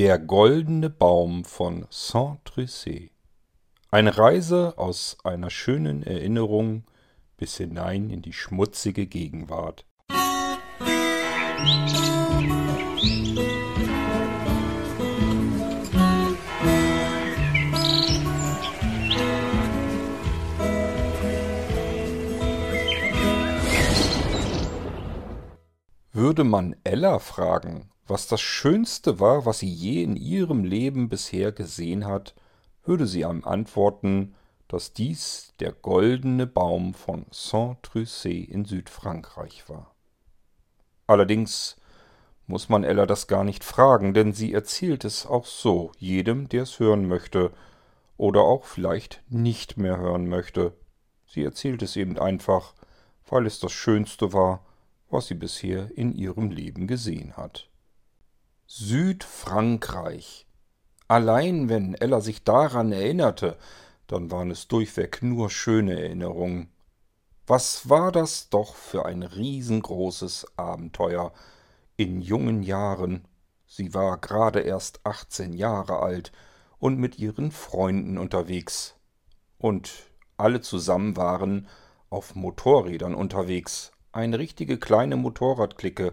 Der goldene Baum von Saint-Tryssay Eine Reise aus einer schönen Erinnerung bis hinein in die schmutzige Gegenwart. Würde man Ella fragen, was das Schönste war, was sie je in ihrem Leben bisher gesehen hat, würde sie ihm antworten, dass dies der goldene Baum von Saint-Tryssay in Südfrankreich war. Allerdings muss man Ella das gar nicht fragen, denn sie erzählt es auch so jedem, der es hören möchte oder auch vielleicht nicht mehr hören möchte. Sie erzählt es eben einfach, weil es das Schönste war, was sie bisher in ihrem Leben gesehen hat. Südfrankreich. Allein wenn Ella sich daran erinnerte, dann waren es durchweg nur schöne Erinnerungen. Was war das doch für ein riesengroßes Abenteuer in jungen Jahren. Sie war gerade erst achtzehn Jahre alt und mit ihren Freunden unterwegs. Und alle zusammen waren auf Motorrädern unterwegs. Eine richtige kleine Motorradklicke.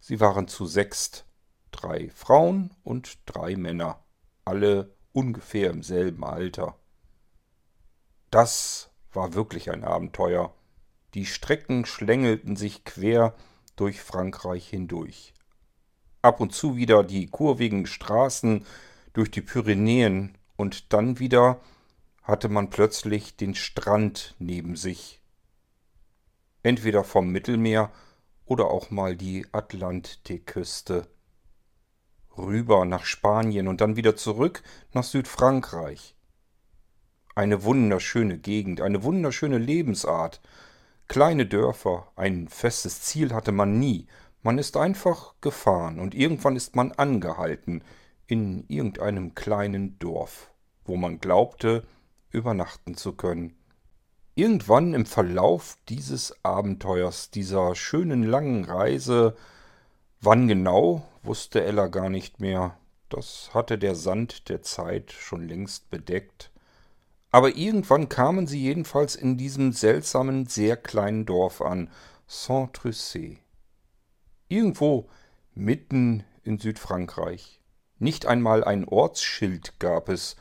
Sie waren zu sechst drei Frauen und drei Männer, alle ungefähr im selben Alter. Das war wirklich ein Abenteuer. Die Strecken schlängelten sich quer durch Frankreich hindurch. Ab und zu wieder die kurvigen Straßen durch die Pyrenäen und dann wieder hatte man plötzlich den Strand neben sich. Entweder vom Mittelmeer oder auch mal die Atlantikküste rüber nach Spanien und dann wieder zurück nach Südfrankreich. Eine wunderschöne Gegend, eine wunderschöne Lebensart. Kleine Dörfer, ein festes Ziel hatte man nie. Man ist einfach gefahren und irgendwann ist man angehalten in irgendeinem kleinen Dorf, wo man glaubte, übernachten zu können. Irgendwann im Verlauf dieses Abenteuers, dieser schönen langen Reise, wann genau, wusste Ella gar nicht mehr. Das hatte der Sand der Zeit schon längst bedeckt. Aber irgendwann kamen sie jedenfalls in diesem seltsamen, sehr kleinen Dorf an, Saint-Tryssay. Irgendwo mitten in Südfrankreich. Nicht einmal ein Ortsschild gab es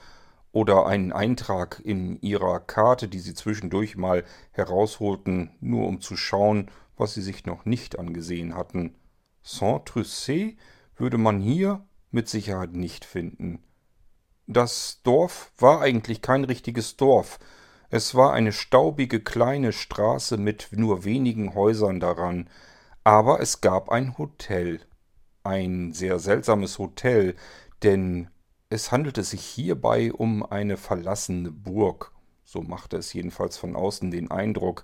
oder einen Eintrag in ihrer Karte, die sie zwischendurch mal herausholten, nur um zu schauen, was sie sich noch nicht angesehen hatten. Saint-Tryssay würde man hier mit Sicherheit nicht finden. Das Dorf war eigentlich kein richtiges Dorf. Es war eine staubige kleine Straße mit nur wenigen Häusern daran, aber es gab ein Hotel. Ein sehr seltsames Hotel, denn es handelte sich hierbei um eine verlassene Burg. So machte es jedenfalls von außen den Eindruck.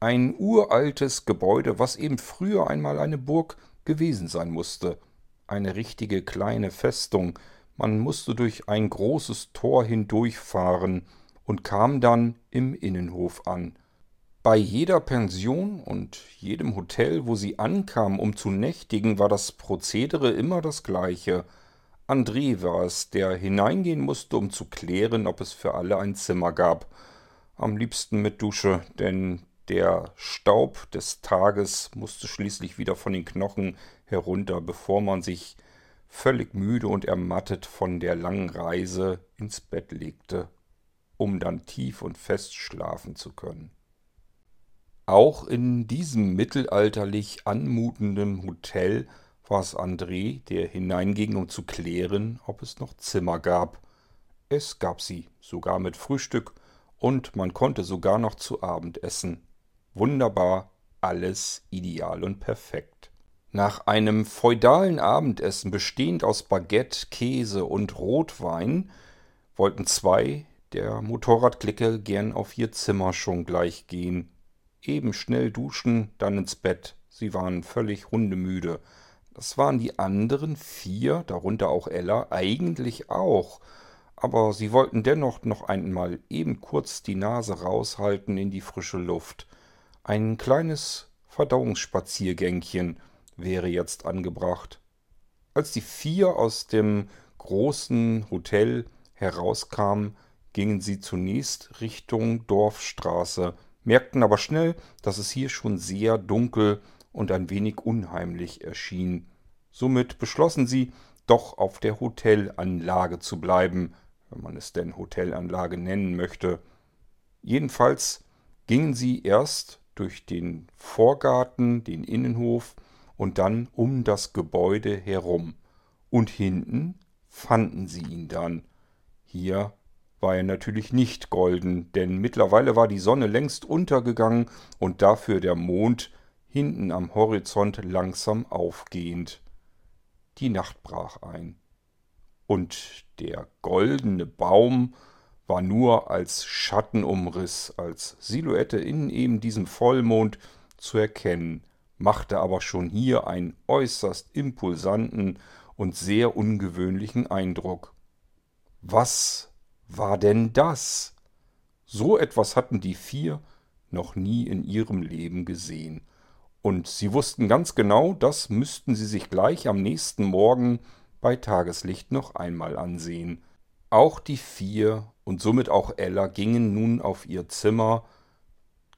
Ein uraltes Gebäude, was eben früher einmal eine Burg gewesen sein musste. Eine richtige kleine Festung. Man musste durch ein großes Tor hindurchfahren und kam dann im Innenhof an. Bei jeder Pension und jedem Hotel, wo sie ankam, um zu nächtigen, war das Prozedere immer das gleiche. André war es, der hineingehen musste, um zu klären, ob es für alle ein Zimmer gab. Am liebsten mit Dusche, denn der Staub des Tages musste schließlich wieder von den Knochen herunter, bevor man sich völlig müde und ermattet von der langen Reise ins Bett legte, um dann tief und fest schlafen zu können. Auch in diesem mittelalterlich anmutenden Hotel war es André, der hineinging, um zu klären, ob es noch Zimmer gab. Es gab sie, sogar mit Frühstück, und man konnte sogar noch zu Abend essen. Wunderbar, alles ideal und perfekt. Nach einem feudalen Abendessen bestehend aus Baguette, Käse und Rotwein wollten zwei der Motorradklicke gern auf ihr Zimmer schon gleich gehen. Eben schnell duschen, dann ins Bett. Sie waren völlig hundemüde. Das waren die anderen vier, darunter auch Ella, eigentlich auch. Aber sie wollten dennoch noch einmal eben kurz die Nase raushalten in die frische Luft. Ein kleines Verdauungsspaziergängchen wäre jetzt angebracht. Als die vier aus dem großen Hotel herauskamen, gingen sie zunächst Richtung Dorfstraße, merkten aber schnell, dass es hier schon sehr dunkel und ein wenig unheimlich erschien. Somit beschlossen sie, doch auf der Hotelanlage zu bleiben, wenn man es denn Hotelanlage nennen möchte. Jedenfalls gingen sie erst durch den Vorgarten, den Innenhof und dann um das Gebäude herum. Und hinten fanden sie ihn dann. Hier war er natürlich nicht golden, denn mittlerweile war die Sonne längst untergegangen und dafür der Mond hinten am Horizont langsam aufgehend. Die Nacht brach ein. Und der goldene Baum war nur als Schattenumriss, als Silhouette in eben diesem Vollmond zu erkennen, machte aber schon hier einen äußerst impulsanten und sehr ungewöhnlichen Eindruck. Was war denn das? So etwas hatten die vier noch nie in ihrem Leben gesehen. Und sie wussten ganz genau, das müssten sie sich gleich am nächsten Morgen bei Tageslicht noch einmal ansehen. Auch die vier und somit auch Ella gingen nun auf ihr Zimmer,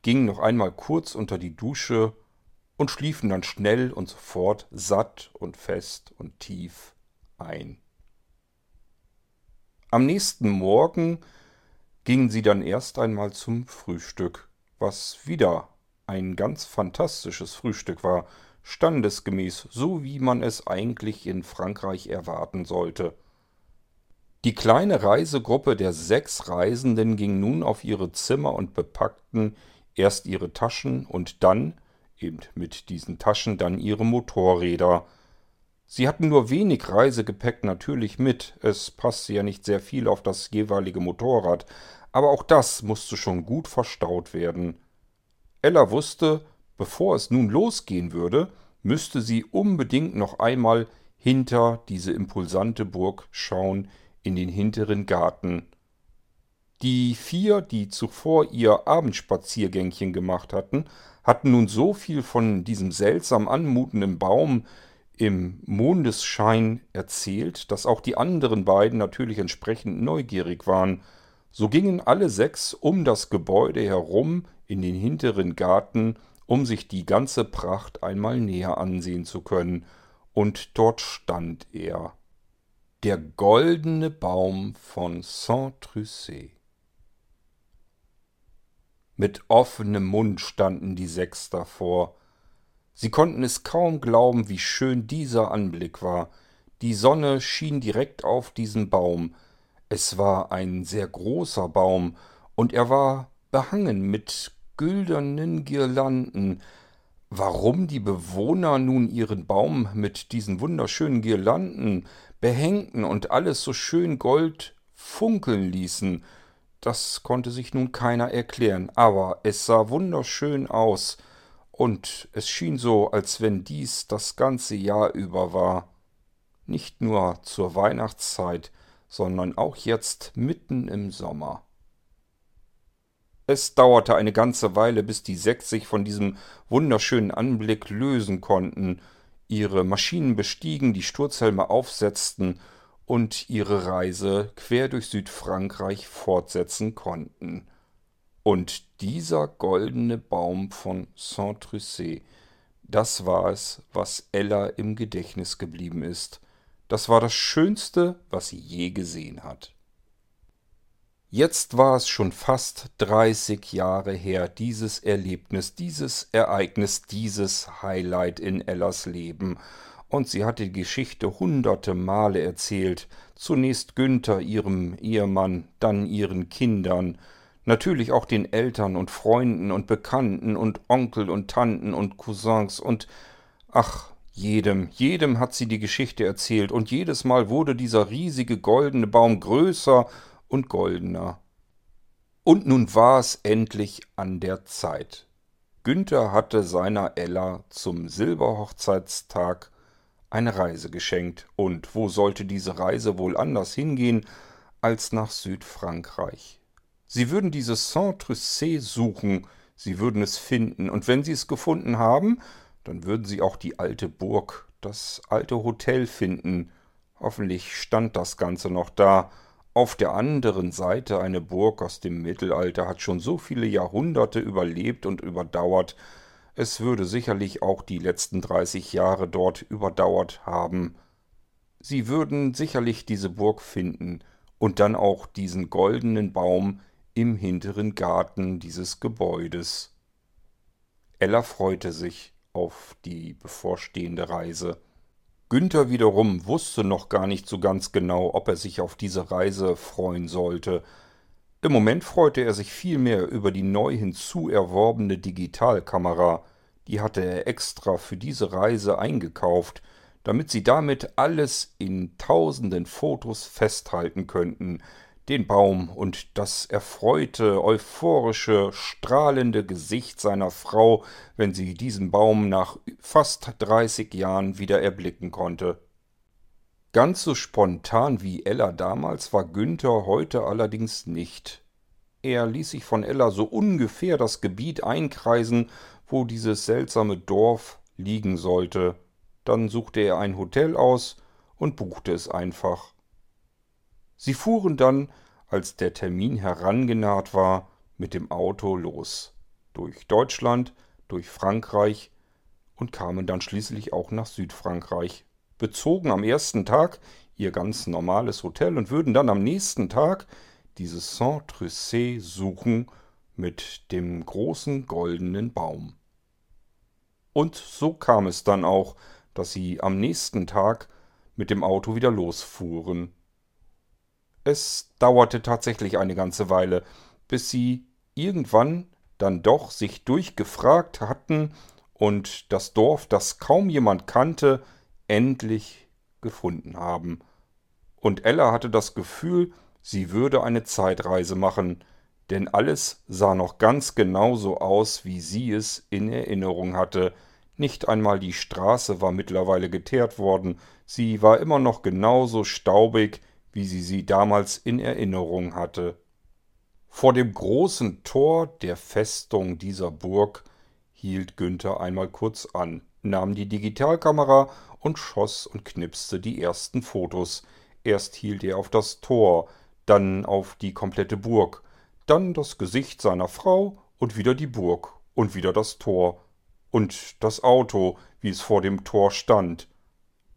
gingen noch einmal kurz unter die Dusche und schliefen dann schnell und sofort satt und fest und tief ein. Am nächsten Morgen gingen sie dann erst einmal zum Frühstück, was wieder ein ganz fantastisches Frühstück war, standesgemäß, so wie man es eigentlich in Frankreich erwarten sollte. Die kleine Reisegruppe der sechs Reisenden ging nun auf ihre Zimmer und bepackten erst ihre Taschen und dann, eben mit diesen Taschen, dann ihre Motorräder. Sie hatten nur wenig Reisegepäck natürlich mit, es passte ja nicht sehr viel auf das jeweilige Motorrad, aber auch das musste schon gut verstaut werden. Ella wusste, bevor es nun losgehen würde, müsste sie unbedingt noch einmal hinter diese impulsante Burg schauen, in den hinteren Garten. Die vier, die zuvor ihr Abendspaziergängchen gemacht hatten, hatten nun so viel von diesem seltsam anmutenden Baum im Mondesschein erzählt, dass auch die anderen beiden natürlich entsprechend neugierig waren. So gingen alle sechs um das Gebäude herum in den hinteren Garten, um sich die ganze Pracht einmal näher ansehen zu können, und dort stand er, der goldene Baum von Saint-Trucé. Mit offenem Mund standen die sechs davor. Sie konnten es kaum glauben, wie schön dieser Anblick war. Die Sonne schien direkt auf diesen Baum. Es war ein sehr großer Baum, und er war behangen mit güldenen Girlanden, Warum die Bewohner nun ihren Baum mit diesen wunderschönen Girlanden behängten und alles so schön gold funkeln ließen, das konnte sich nun keiner erklären, aber es sah wunderschön aus, und es schien so, als wenn dies das ganze Jahr über war, nicht nur zur Weihnachtszeit, sondern auch jetzt mitten im Sommer. Es dauerte eine ganze Weile, bis die sechs sich von diesem wunderschönen Anblick lösen konnten, ihre Maschinen bestiegen, die Sturzhelme aufsetzten und ihre Reise quer durch Südfrankreich fortsetzen konnten. Und dieser goldene Baum von Saint-Trucé, das war es, was Ella im Gedächtnis geblieben ist. Das war das Schönste, was sie je gesehen hat. Jetzt war es schon fast 30 Jahre her, dieses Erlebnis, dieses Ereignis, dieses Highlight in Ellas Leben. Und sie hatte die Geschichte hunderte Male erzählt. Zunächst Günther, ihrem Ehemann, dann ihren Kindern, natürlich auch den Eltern und Freunden und Bekannten und Onkel und Tanten und Cousins und ach, jedem, jedem hat sie die Geschichte erzählt, und jedes Mal wurde dieser riesige goldene Baum größer und goldener. Und nun war es endlich an der Zeit. Günther hatte seiner Ella zum Silberhochzeitstag eine Reise geschenkt. Und wo sollte diese Reise wohl anders hingehen als nach Südfrankreich? Sie würden dieses Saint-Trucé suchen, sie würden es finden, und wenn sie es gefunden haben, dann würden sie auch die alte Burg, das alte Hotel finden, Hoffentlich stand das Ganze noch da. Auf der anderen Seite eine Burg aus dem Mittelalter hat schon so viele Jahrhunderte überlebt und überdauert. Es würde sicherlich auch die letzten 30 Jahre dort überdauert haben. Sie würden sicherlich diese Burg finden und dann auch diesen goldenen Baum im hinteren Garten dieses Gebäudes. Ella freute sich auf die bevorstehende Reise. Günther wiederum wusste noch gar nicht so ganz genau, ob er sich auf diese Reise freuen sollte. Im Moment freute er sich vielmehr über die neu hinzuerworbene Digitalkamera. Die hatte er extra für diese Reise eingekauft, damit sie damit alles in tausenden Fotos festhalten könnten, den Baum und das erfreute, euphorische, strahlende Gesicht seiner Frau, wenn sie diesen Baum nach fast dreißig Jahren wieder erblicken konnte. Ganz so spontan wie Ella damals war Günther heute allerdings nicht. Er ließ sich von Ella so ungefähr das Gebiet einkreisen, wo dieses seltsame Dorf liegen sollte. Dann suchte er ein Hotel aus und buchte es einfach. Sie fuhren dann, als der Termin herangenaht war, mit dem Auto los. Durch Deutschland, durch Frankreich und kamen dann schließlich auch nach Südfrankreich, bezogen am ersten Tag ihr ganz normales Hotel und würden dann am nächsten Tag dieses Saint-Trussé suchen mit dem großen goldenen Baum. Und so kam es dann auch, dass sie am nächsten Tag mit dem Auto wieder losfuhren. Es dauerte tatsächlich eine ganze Weile, bis sie irgendwann dann doch sich durchgefragt hatten und das Dorf, das kaum jemand kannte, endlich gefunden haben. Und Ella hatte das Gefühl, sie würde eine Zeitreise machen, denn alles sah noch ganz genauso aus, wie sie es in Erinnerung hatte. Nicht einmal die Straße war mittlerweile geteert worden, sie war immer noch genauso staubig, wie sie sie damals in Erinnerung hatte. Vor dem großen Tor der Festung dieser Burg hielt Günther einmal kurz an, nahm die Digitalkamera und schoss und knipste die ersten Fotos. Erst hielt er auf das Tor, dann auf die komplette Burg, dann das Gesicht seiner Frau und wieder die Burg und wieder das Tor und das Auto, wie es vor dem Tor stand.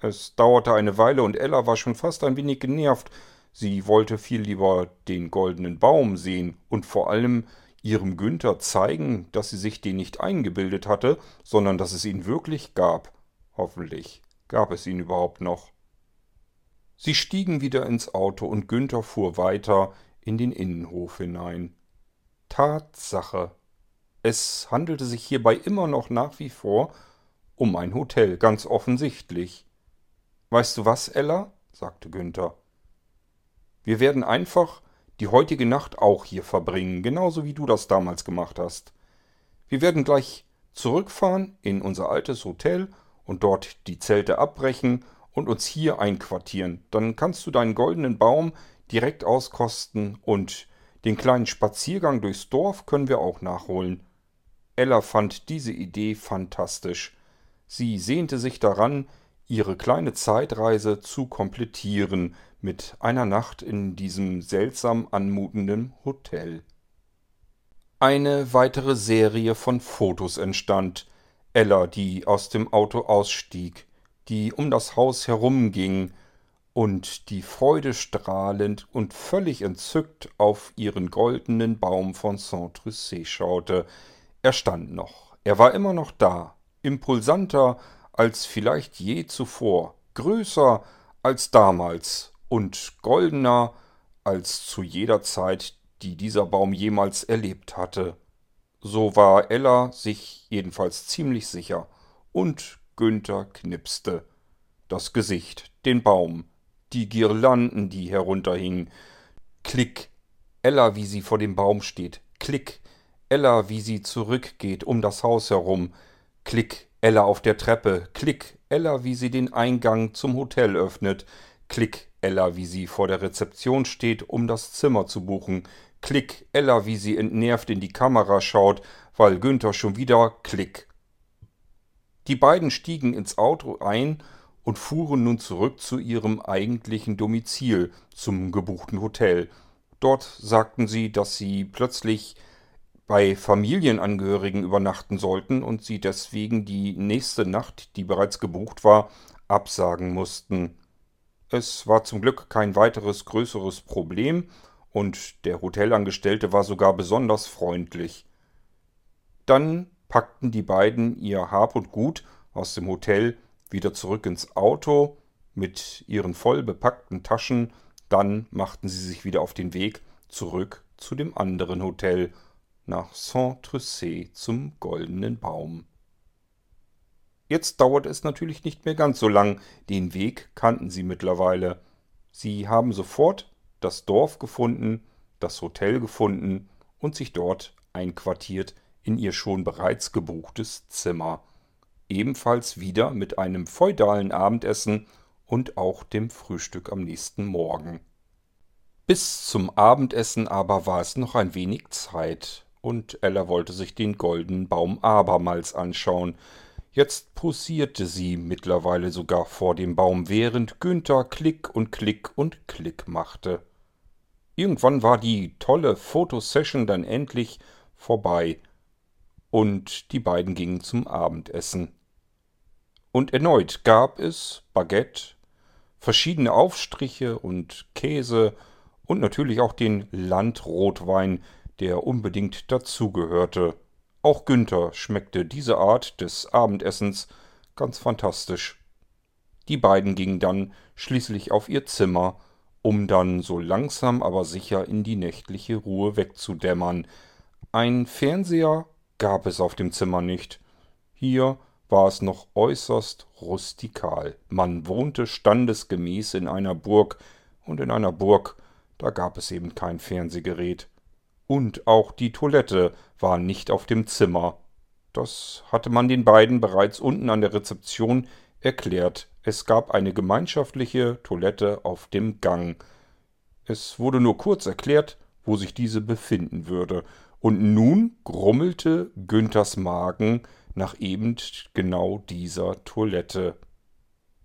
Es dauerte eine Weile und Ella war schon fast ein wenig genervt. Sie wollte viel lieber den goldenen Baum sehen und vor allem ihrem Günther zeigen, dass sie sich den nicht eingebildet hatte, sondern dass es ihn wirklich gab. Hoffentlich gab es ihn überhaupt noch. Sie stiegen wieder ins Auto und Günther fuhr weiter in den Innenhof hinein. Tatsache. Es handelte sich hierbei immer noch nach wie vor um ein Hotel, ganz offensichtlich. Weißt du was, Ella? sagte Günther. Wir werden einfach die heutige Nacht auch hier verbringen, genauso wie du das damals gemacht hast. Wir werden gleich zurückfahren in unser altes Hotel und dort die Zelte abbrechen und uns hier einquartieren. Dann kannst du deinen goldenen Baum direkt auskosten und den kleinen Spaziergang durchs Dorf können wir auch nachholen. Ella fand diese Idee fantastisch. Sie sehnte sich daran, ihre kleine Zeitreise zu komplettieren mit einer Nacht in diesem seltsam anmutenden Hotel. Eine weitere Serie von Fotos entstand. Ella, die aus dem Auto ausstieg, die um das Haus herumging und die freudestrahlend und völlig entzückt auf ihren goldenen Baum von Saint-Trussé schaute. Er stand noch, er war immer noch da, impulsanter als vielleicht je zuvor, größer als damals und goldener als zu jeder Zeit, die dieser Baum jemals erlebt hatte. So war Ella sich jedenfalls ziemlich sicher, und Günther knipste. Das Gesicht, den Baum, die Girlanden, die herunterhingen. Klick. Ella, wie sie vor dem Baum steht. Klick. Ella, wie sie zurückgeht um das Haus herum. Klick. Ella auf der Treppe. Klick. Ella, wie sie den Eingang zum Hotel öffnet. Klick. Ella, wie sie vor der Rezeption steht, um das Zimmer zu buchen. Klick. Ella, wie sie entnervt in die Kamera schaut, weil Günther schon wieder Klick. Die beiden stiegen ins Auto ein und fuhren nun zurück zu ihrem eigentlichen Domizil, zum gebuchten Hotel. Dort sagten sie, dass sie plötzlich bei Familienangehörigen übernachten sollten und sie deswegen die nächste Nacht, die bereits gebucht war, absagen mussten. Es war zum Glück kein weiteres größeres Problem und der Hotelangestellte war sogar besonders freundlich. Dann packten die beiden ihr Hab und Gut aus dem Hotel wieder zurück ins Auto mit ihren voll bepackten Taschen, dann machten sie sich wieder auf den Weg zurück zu dem anderen Hotel nach Saint-Trussé zum Goldenen Baum. Jetzt dauert es natürlich nicht mehr ganz so lang, den Weg kannten sie mittlerweile. Sie haben sofort das Dorf gefunden, das Hotel gefunden und sich dort einquartiert in ihr schon bereits gebuchtes Zimmer. Ebenfalls wieder mit einem feudalen Abendessen und auch dem Frühstück am nächsten Morgen. Bis zum Abendessen aber war es noch ein wenig Zeit, und Ella wollte sich den goldenen Baum abermals anschauen. Jetzt posierte sie mittlerweile sogar vor dem Baum, während Günther Klick und Klick und Klick machte. Irgendwann war die tolle Fotosession dann endlich vorbei, und die beiden gingen zum Abendessen. Und erneut gab es Baguette, verschiedene Aufstriche und Käse und natürlich auch den Landrotwein, der unbedingt dazugehörte. Auch Günther schmeckte diese Art des Abendessens ganz fantastisch. Die beiden gingen dann schließlich auf ihr Zimmer, um dann so langsam aber sicher in die nächtliche Ruhe wegzudämmern. Ein Fernseher gab es auf dem Zimmer nicht. Hier war es noch äußerst rustikal. Man wohnte standesgemäß in einer Burg, und in einer Burg, da gab es eben kein Fernsehgerät. Und auch die Toilette war nicht auf dem Zimmer. Das hatte man den beiden bereits unten an der Rezeption erklärt. Es gab eine gemeinschaftliche Toilette auf dem Gang. Es wurde nur kurz erklärt, wo sich diese befinden würde, und nun grummelte Günthers Magen nach eben genau dieser Toilette.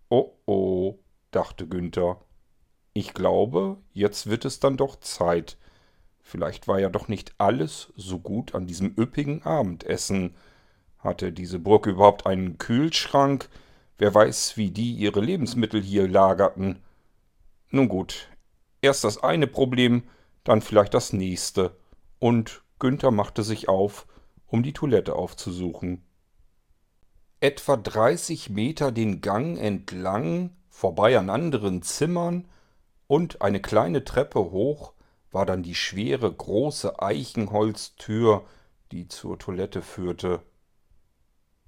Oh oh, dachte Günther. Ich glaube, jetzt wird es dann doch Zeit. Vielleicht war ja doch nicht alles so gut an diesem üppigen Abendessen. Hatte diese Burg überhaupt einen Kühlschrank? Wer weiß, wie die ihre Lebensmittel hier lagerten. Nun gut, erst das eine Problem, dann vielleicht das nächste. Und Günther machte sich auf, um die Toilette aufzusuchen. Etwa dreißig Meter den Gang entlang, vorbei an anderen Zimmern und eine kleine Treppe hoch, war dann die schwere, große Eichenholztür, die zur Toilette führte.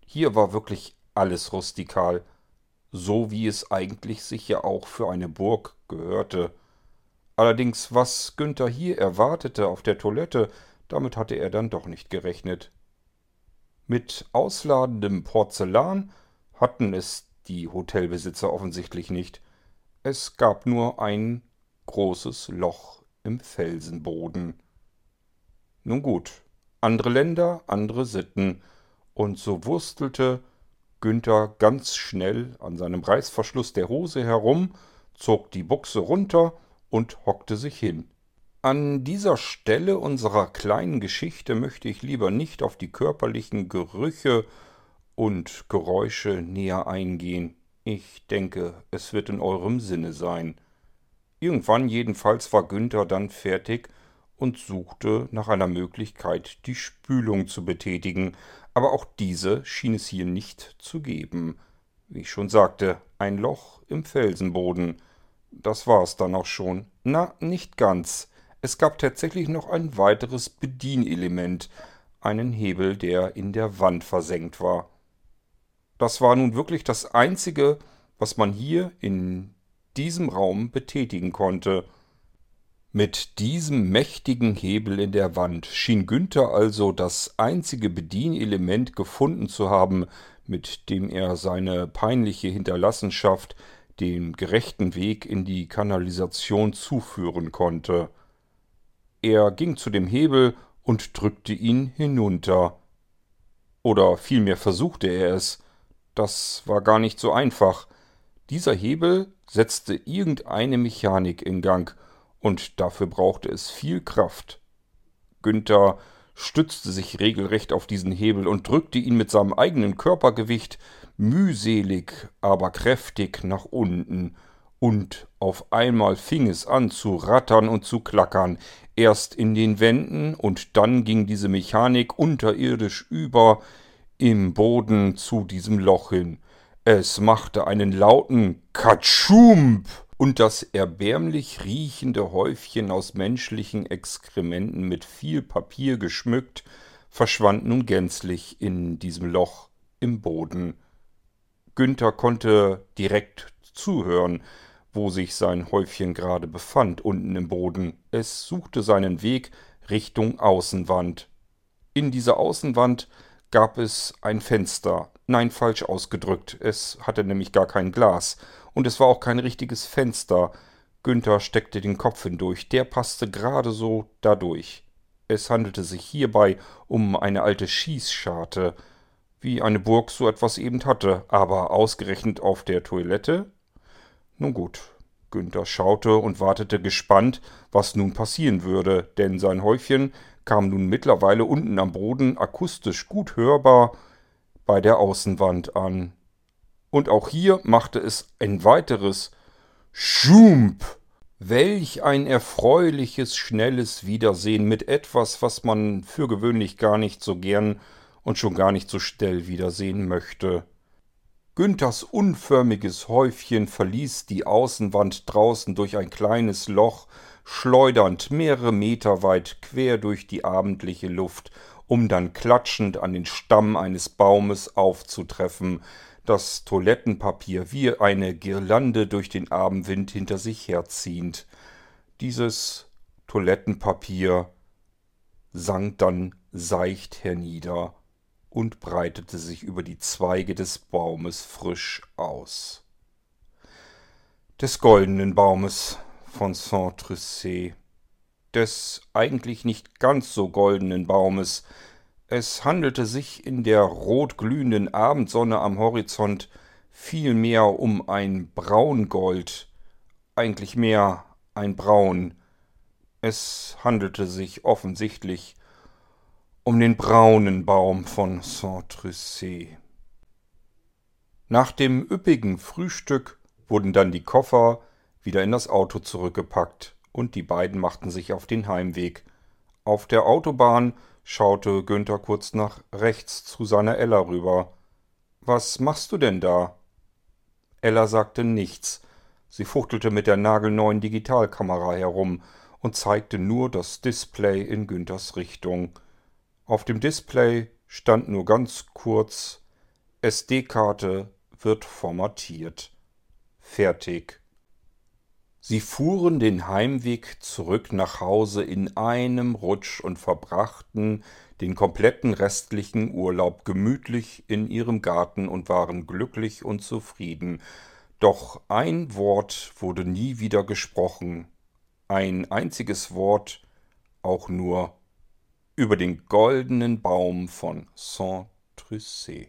Hier war wirklich alles rustikal, so wie es eigentlich sich ja auch für eine Burg gehörte. Allerdings, was Günther hier erwartete auf der Toilette, damit hatte er dann doch nicht gerechnet. Mit ausladendem Porzellan hatten es die Hotelbesitzer offensichtlich nicht. Es gab nur ein großes Loch im Felsenboden. Nun gut, andere Länder, andere Sitten, und so wurstelte Günther ganz schnell an seinem Reißverschluss der Hose herum, zog die Buchse runter und hockte sich hin. An dieser Stelle unserer kleinen Geschichte möchte ich lieber nicht auf die körperlichen Gerüche und Geräusche näher eingehen. Ich denke, es wird in eurem Sinne sein. Irgendwann jedenfalls war Günther dann fertig und suchte nach einer Möglichkeit, die Spülung zu betätigen, aber auch diese schien es hier nicht zu geben. Wie ich schon sagte, ein Loch im Felsenboden. Das war es dann auch schon. Na, nicht ganz. Es gab tatsächlich noch ein weiteres Bedienelement, einen Hebel, der in der Wand versenkt war. Das war nun wirklich das Einzige, was man hier in diesem Raum betätigen konnte. Mit diesem mächtigen Hebel in der Wand schien Günther also das einzige Bedienelement gefunden zu haben, mit dem er seine peinliche Hinterlassenschaft den gerechten Weg in die Kanalisation zuführen konnte. Er ging zu dem Hebel und drückte ihn hinunter. Oder vielmehr versuchte er es. Das war gar nicht so einfach, Dieser Hebel setzte irgendeine Mechanik in Gang, und dafür brauchte es viel Kraft. Günther stützte sich regelrecht auf diesen Hebel und drückte ihn mit seinem eigenen Körpergewicht mühselig, aber kräftig nach unten, und auf einmal fing es an zu rattern und zu klackern, erst in den Wänden, und dann ging diese Mechanik unterirdisch über im Boden zu diesem Loch hin. Es machte einen lauten Katschump, und das erbärmlich riechende Häufchen aus menschlichen Exkrementen mit viel Papier geschmückt, verschwand nun gänzlich in diesem Loch im Boden. Günther konnte direkt zuhören, wo sich sein Häufchen gerade befand, unten im Boden. Es suchte seinen Weg Richtung Außenwand. In dieser Außenwand gab es ein Fenster. Nein, falsch ausgedrückt. Es hatte nämlich gar kein Glas und es war auch kein richtiges Fenster. Günther steckte den Kopf hindurch, der passte gerade so dadurch. Es handelte sich hierbei um eine alte Schießscharte, wie eine Burg so etwas eben hatte, aber ausgerechnet auf der Toilette? Nun gut, Günther schaute und wartete gespannt, was nun passieren würde, denn sein Häufchen kam nun mittlerweile unten am Boden akustisch gut hörbar bei der Außenwand an. Und auch hier machte es ein weiteres Schump. Welch ein erfreuliches, schnelles Wiedersehen mit etwas, was man für gewöhnlich gar nicht so gern und schon gar nicht so schnell wiedersehen möchte. Günthers unförmiges Häufchen verließ die Außenwand draußen durch ein kleines Loch, schleudernd mehrere Meter weit quer durch die abendliche Luft, um dann klatschend an den Stamm eines Baumes aufzutreffen, das Toilettenpapier wie eine Girlande durch den Abendwind hinter sich herziehend. Dieses Toilettenpapier sank dann seicht hernieder und breitete sich über die Zweige des Baumes frisch aus. Des goldenen Baumes von Saint-Trussé, des eigentlich nicht ganz so goldenen Baumes, es handelte sich in der rotglühenden Abendsonne am Horizont vielmehr um ein Braungold, eigentlich mehr ein Braun. Es handelte sich offensichtlich um den braunen Baum von Saint-Trussé. Nach dem üppigen Frühstück wurden dann die Koffer wieder in das Auto zurückgepackt und die beiden machten sich auf den Heimweg. Auf der Autobahn schaute Günther kurz nach rechts zu seiner Ella rüber. Was machst du denn da? Ella sagte nichts. Sie fuchtelte mit der nagelneuen Digitalkamera herum und zeigte nur das Display in Günthers Richtung. Auf dem Display stand nur ganz kurz SD-Karte wird formatiert. Fertig. Sie fuhren den Heimweg zurück nach Hause in einem Rutsch und verbrachten den kompletten restlichen Urlaub gemütlich in ihrem Garten und waren glücklich und zufrieden. Doch ein Wort wurde nie wieder gesprochen, ein einziges Wort auch nur über den goldenen Baum von Saint-Trussé.